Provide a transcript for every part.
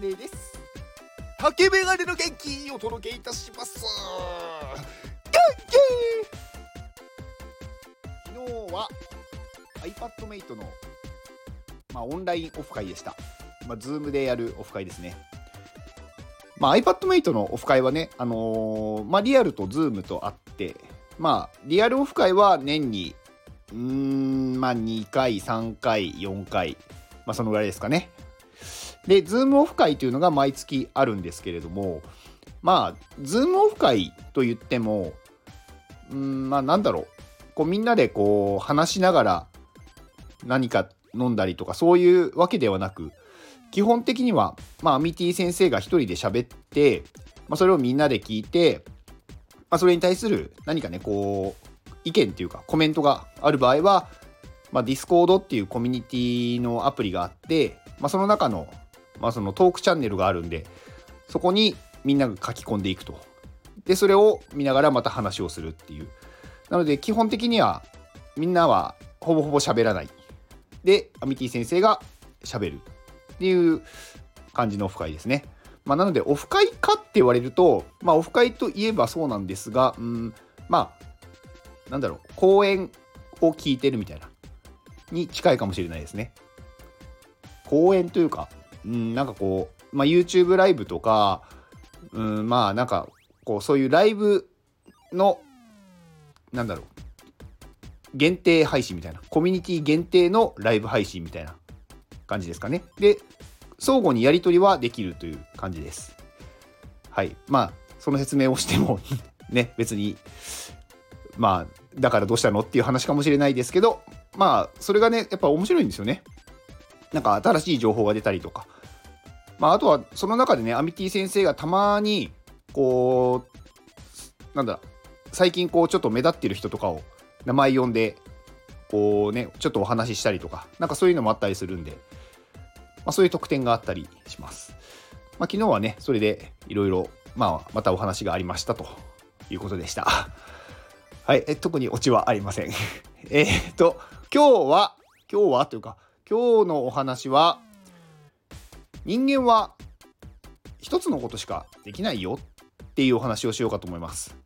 ネです竹メガネの元気お届けいたします。元気昨日は iPadMate の、まあ、オンラインオフ会でした。まあ、Zoom でやるオフ会ですねまあ、iPadMate のオフ会はね、あのー、まあ、リアルと Zoom とあって、まあ、リアルオフ会は年に、うーん、まあ、2回、3回、4回、まあ、そのぐらいですかね。で、ズームオフ会というのが毎月あるんですけれども、まあ、ズームオフ会と言っても、うん、まあ、なんだろう。こう、みんなでこう、話しながら何か飲んだりとか、そういうわけではなく、基本的には、まあ、アミティ先生が一人で喋って、まあ、それをみんなで聞いて、まあ、それに対する何かね、こう、意見っていうかコメントがある場合は、まあ、Discord っていうコミュニティのアプリがあって、まあ、その中の,、まあそのトークチャンネルがあるんで、そこにみんなが書き込んでいくと。で、それを見ながらまた話をするっていう。なので、基本的にはみんなはほぼほぼ喋らない。で、アミティ先生が喋るっていう感じのオフ会ですね。まあ、なので、オフ会かって言われると、まあ、オフ会といえばそうなんですが、うん、まあ、なんだろう、講演を聞いてるみたいな、に近いかもしれないですね。講演というか、うん、なんかこう、まあ、YouTube ライブとか、うん、まあ、なんか、こう、そういうライブの、なんだろう、限定配信みたいな、コミュニティ限定のライブ配信みたいな感じですかね。で、相互にやり取りはできるという感じです。はい。まあ、その説明をしても ね、別に、まあ、だからどうしたのっていう話かもしれないですけど、まあ、それがね、やっぱ面白いんですよね。なんか新しい情報が出たりとか。まあ、あとは、その中でね、アミティ先生がたまに、こう、なんだ、最近こう、ちょっと目立ってる人とかを名前呼んで、こうね、ちょっとお話ししたりとか、なんかそういうのもあったりするんで、まあ、そういう特典があったりします。まあ、昨日はね、それでいろいろ、まあ、またお話がありましたということでした。はい、え特にオチはありません。えっと、今日は、今日はというか、今日のお話は、人間は一つのことしかできないよっていうお話をしようかと思います。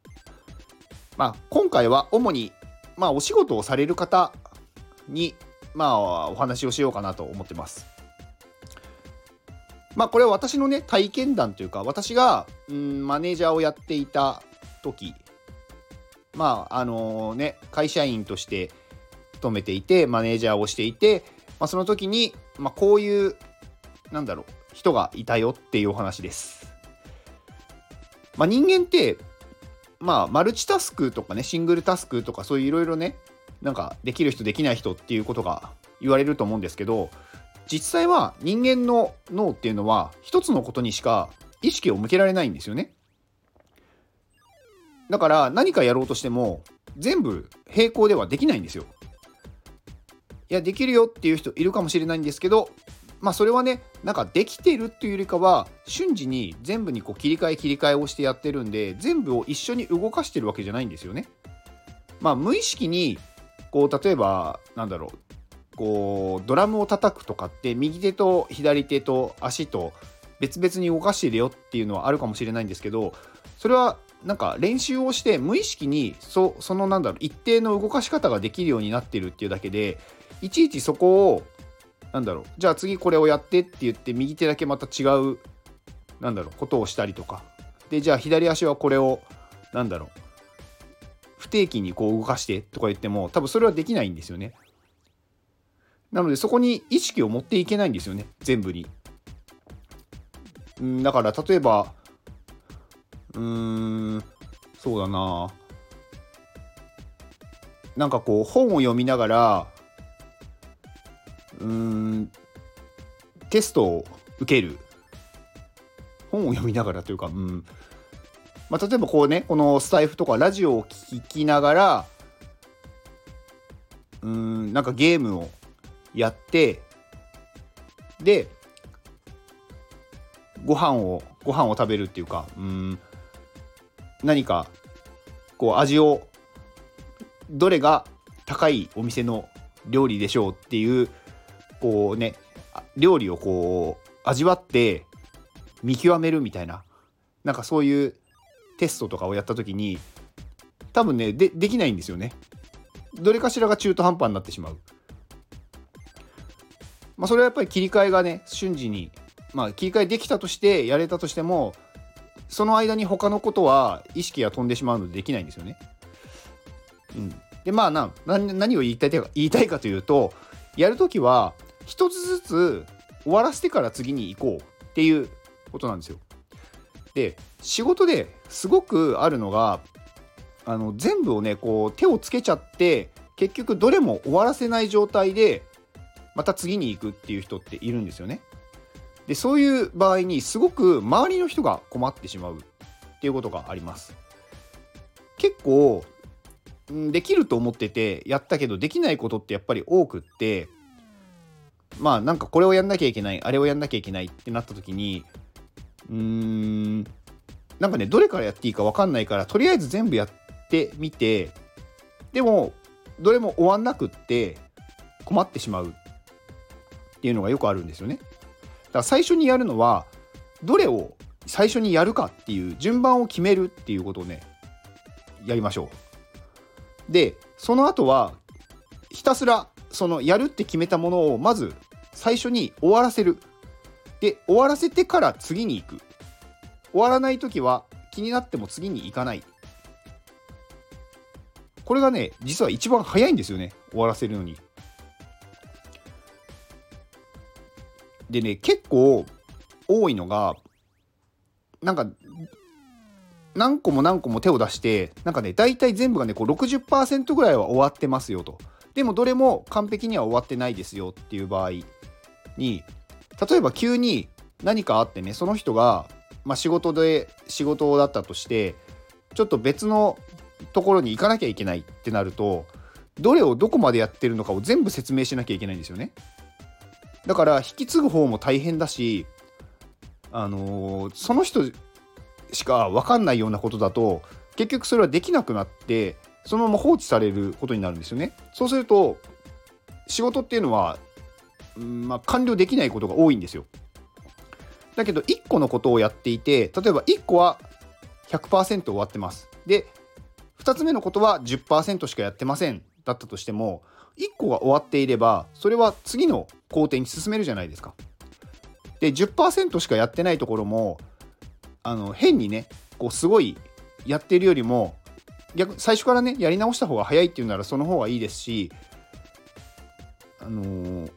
まあ、今回は主に、まあ、お仕事をされる方に、まあ、お話をしようかなと思ってます。まあこれは私のね体験談というか私がうんマネージャーをやっていた時まああのね会社員として勤めていてマネージャーをしていて、まあ、その時に、まあ、こういうなんだろう人がいたよっていうお話です。まあ、人間ってまあマルチタスクとかねシングルタスクとかそういういろいろねなんかできる人できない人っていうことが言われると思うんですけど実際は人間の脳っていうのは一つのことにしか意識を向けられないんですよね。だから何かやろうとしても全部並行ではできないんですよ。いやできるよっていう人いるかもしれないんですけどまあそれはねなんかできてるっていうよりかは瞬時に全部にこう切り替え切り替えをしてやってるんで全部を一緒に動かしてるわけじゃないんですよね。まあ無意識にこう例えばなんだろうこうドラムを叩くとかって右手と左手と足と別々に動かしてるよっていうのはあるかもしれないんですけどそれはなんか練習をして無意識にそそのなんだろう一定の動かし方ができるようになってるっていうだけでいちいちそこをなんだろうじゃあ次これをやってって言って右手だけまた違うなんだろうことをしたりとかでじゃあ左足はこれをなんだろう不定期にこう動かしてとか言っても多分それはできないんですよね。なのでそこに意識を持っていけないんですよね全部に。んだから例えばうーんそうだななんかこう本を読みながらうんテストを受ける。本を読みながらというかうん。まあ、例えばこうねこのスタイフとかラジオを聴きながらうんなんかゲームをやってでご飯をご飯を食べるっていうかうん。何かこう味をどれが高いお店の料理でしょうっていうこうね料理をこう味わって見極めるみたいななんかそういうテストとかをやった時に多分ねでできないんですよね。どれかしらが中途半端になってしまう。まあ、それはやっぱり切り替えがね瞬時に、まあ、切り替えできたとしてやれたとしてもその間に他のことは意識が飛んでしまうのでできないんですよね。うん、でまあな何を言いたいか言いたいかというとやるときは一つずつ終わらせてから次に行こうっていうことなんですよ。で仕事ですごくあるのがあの全部をねこう手をつけちゃって結局どれも終わらせない状態でまた次に行くっていう人っているんですよね。でそういう場合にすごく周りの人が困ってしまうっていうことがあります。結構できると思っててやったけどできないことってやっぱり多くってまあなんかこれをやんなきゃいけないあれをやんなきゃいけないってなった時にうーんなんかねどれからやっていいか分かんないからとりあえず全部やってみてでもどれも終わんなくって困ってしまうっていうのがよくあるんですよね。だから最初にやるのはどれを最初にやるかっていう順番を決めるっていうことをねやりましょう。でその後はひたすらそのやるって決めたものをまず最初に終わらせる。で終わらせてから次に行く。終わらない時は気になっても次に行かない。これがね実は一番早いんですよね終わらせるのに。でね結構多いのがなんか何個も何個も手を出してなんかね大体全部がねこう60%ぐらいは終わってますよとでもどれも完璧には終わってないですよっていう場合に例えば急に何かあってねその人が、まあ、仕事で仕事だったとしてちょっと別のところに行かなきゃいけないってなるとどれをどこまでやってるのかを全部説明しなきゃいけないんですよね。だから引き継ぐ方も大変だしあのー、その人しか分かんないようなことだと結局それはできなくなってそのまま放置されることになるんですよね。そうすると仕事っていうのは、まあ、完了できないことが多いんですよ。だけど1個のことをやっていて例えば1個は100%終わってます。で2つ目のことは10%しかやってませんだったとしても1個が終わっていればそれは次の工程に進めるじゃないですか。で10%しかやってないところもあの変にねこうすごいやってるよりも逆最初からねやり直した方が早いっていうならその方がいいですしあのー、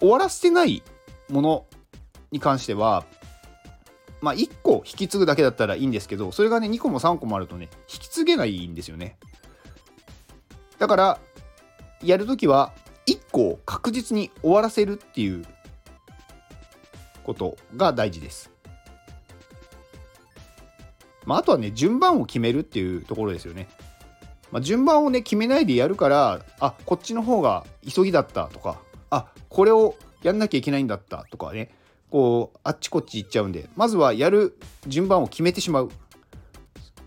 終わらせてないものに関してはまあ1個引き継ぐだけだったらいいんですけどそれがね2個も3個もあるとね引き継げないんですよね。だからやるときは1個を確実に終わらせるっていうことが大事です。まあ、あとはね順番を決めるっていうところですよね。まあ、順番をね決めないでやるからあこっちの方が急ぎだったとかあこれをやんなきゃいけないんだったとかねこうあっちこっち行っちゃうんでまずはやる順番を決めてしまう。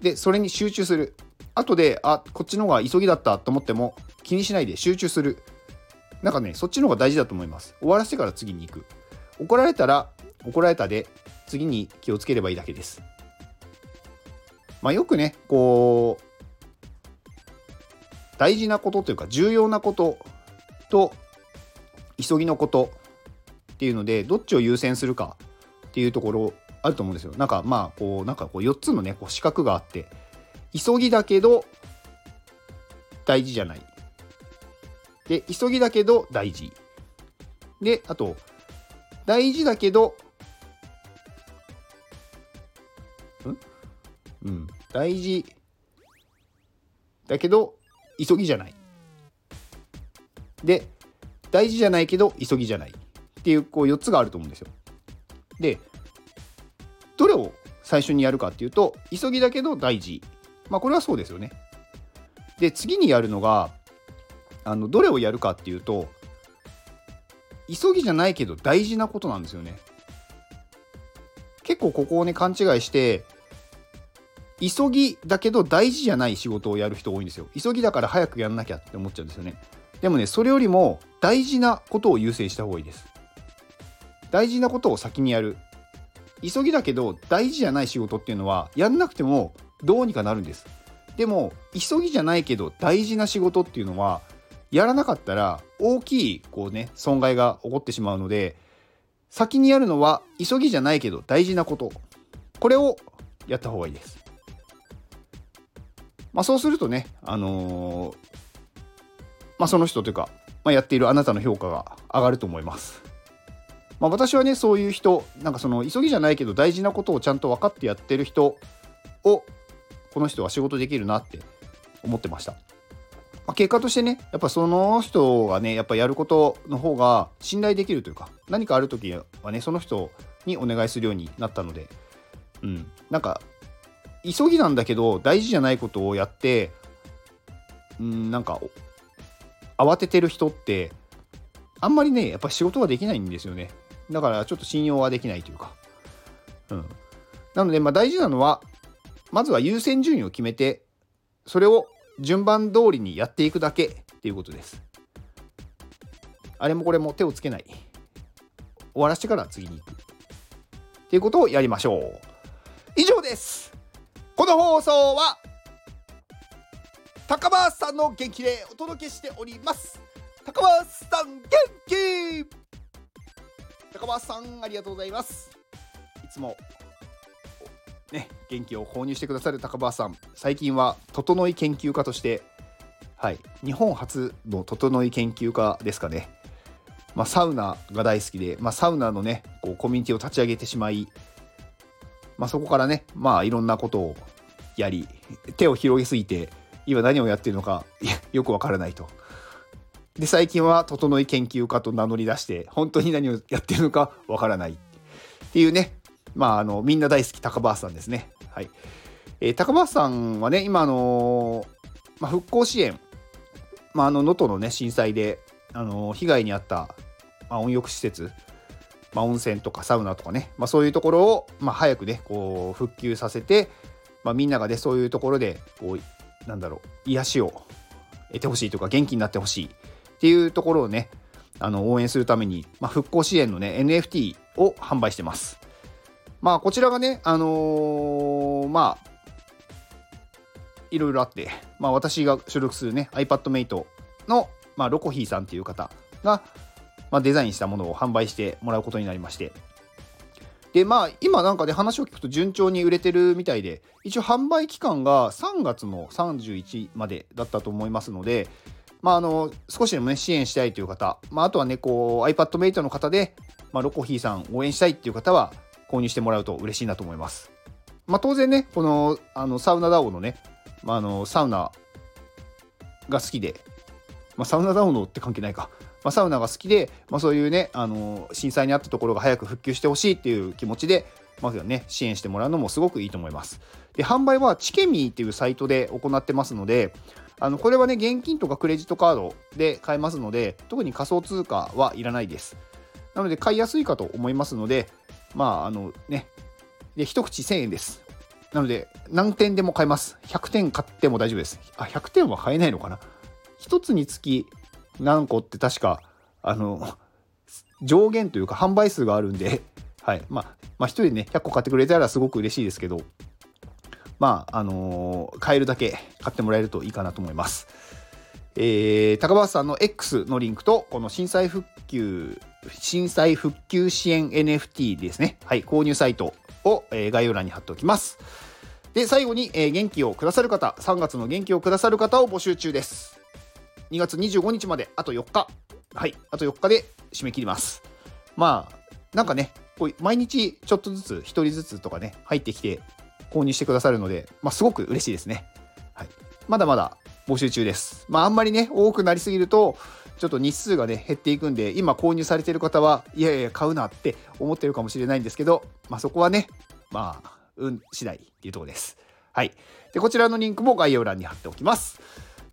でそれに集中する。後であこっちの方が急ぎだったと思っても気にしないで集中する。なんかねそっちの方が大事だと思います。終わらせてから次に行く。怒られたら怒られたで次に気をつければいいだけです。まあ、よくねこう大事なことというか重要なことと急ぎのことっていうのでどっちを優先するかっていうところあると思うんですよ。なんかまあこうなんかこう4つのねこう四角があって急ぎだけど大事じゃない。で急ぎだけど大事。であと大事だけどうん、大事だけど急ぎじゃない。で大事じゃないけど急ぎじゃないっていうこう4つがあると思うんですよ。でどれを最初にやるかっていうと急ぎだけど大事。まあこれはそうですよね。で次にやるのがあのどれをやるかっていうと急ぎじゃないけど大事なことなんですよね。結構ここをね勘違いして急ぎだけど大事じゃない仕事をやる人多いんですよ。急ぎだから早くやんなきゃって思っちゃうんですよね。でもね、それよりも大事なことを優先した方がいいです。大事なことを先にやる急ぎだけど大事じゃない仕事っていうのはやんなくてもどうにかなるんですでも急ぎじゃないけど大事な仕事っていうのはやらなかったら大きいこうね損害が起こってしまうので先にやるのは急ぎじゃないけど大事なことこれをやった方がいいです。まあ、そうするとね、あのー、まあ、その人というか、まあ、やっているあなたの評価が上がると思います。まあ、私はねそういう人なんかその急ぎじゃないけど大事なことをちゃんと分かってやってる人をこの人は仕事できるなって思ってました。まあ、結果としてねやっぱその人がねやっぱやることの方が信頼できるというか何かある時はねその人にお願いするようになったのでうんなんか急ぎなんだけど大事じゃないことをやってうんなんか慌ててる人ってあんまりねやっぱ仕事ができないんですよねだからちょっと信用はできないというかうんなのでまあ大事なのはまずは優先順位を決めてそれを順番通りにやっていくだけっていうことです。あれもこれも手をつけない。終わらせてから次に行く。っていうことをやりましょう。以上です。この放送は高橋さんの元気でお届けしております。高橋さん元気？高橋さんありがとうございます。いつもね、元気を購入してくださる高橋さん最近は整い研究家としてはい日本初の整い研究家ですかね、まあ、サウナが大好きで、まあ、サウナのねこうコミュニティを立ち上げてしまい、まあ、そこからねまあいろんなことをやり手を広げすぎて今何をやってるのかよくわからないと。で最近は整い研究家と名乗り出して本当に何をやってるのかわからないっていうねまあ、あのみんな大好き高橋さんですね。はいえー、高橋さんはね、今、あのー、まあ、復興支援、まあ、あの能登の、ね、震災で、あのー、被害に遭った、まあ、温浴施設、まあ、温泉とかサウナとかね、まあ、そういうところを、まあ、早くね、こう復旧させて、まあ、みんながね、そういうところでこう、なんだろう、癒しを得てほしいとか、元気になってほしいっていうところをね、あの応援するために、まあ、復興支援のね、NFT を販売してます。まあこちらがね、あのー、まあいろいろあって、まあ、私が所属するね iPadMate の、まあ、ロコヒーさんっていう方が、まあ、デザインしたものを販売してもらうことになりましてでまあ今なんかで、ね、話を聞くと順調に売れてるみたいで一応販売期間が3月の31までだったと思いますのでまあ、あの少しでもね支援したいという方、まあ、あとはねこう iPadMate の方で、まあ、ロコヒーさん応援したいっていう方は購入してもらうと嬉しいなと思います。まあ、当然ね、このあのサウナダオのね、まあ、あのサウナが好きで、まあ、サウナダオのって関係ないか、まあ、サウナが好きで、まあ、そういうね、あの震災にあったところが早く復旧してほしいっていう気持ちで、まずはね、支援してもらうのもすごくいいと思います。で、販売はチケミーっていうサイトで行ってますので、あのこれはね、現金とかクレジットカードで買えますので、特に仮想通貨はいらないです。なので、買いやすいかと思いますので、まあ、あのね、で、一口1000円です。なので、何点でも買えます。100点買っても大丈夫です。あ、100点は買えないのかな ?1 つにつき何個って確か、あの、上限というか販売数があるんで、はい。まあ、まあ、1人ね、100個買ってくれたらすごく嬉しいですけど、まあ、あのー、買えるだけ買ってもらえるといいかなと思います。えー、高橋さんの X のリンクと、この震災復旧震災復旧支援 NFT ですね。はい、購入サイトを、えー、概要欄に貼っておきます。で、最後に、えー、元気をくださる方、3月の元気をくださる方を募集中です。2月25日まであと4日。はい、あと4日で締め切ります。まあ、なんかね、こう毎日ちょっとずつ、1人ずつとかね、入ってきて購入してくださるので、まあ、すごく嬉しいですね。はい、まだまだ募集中です。まあ、あんまりね、多くなりすぎると、ちょっと日数がね、減っていくんで、今購入されてる方は、いやいや、買うなって思ってるかもしれないんですけど、まあそこはね、まあ、運次第っていうところです。はい。で、こちらのリンクも概要欄に貼っておきます。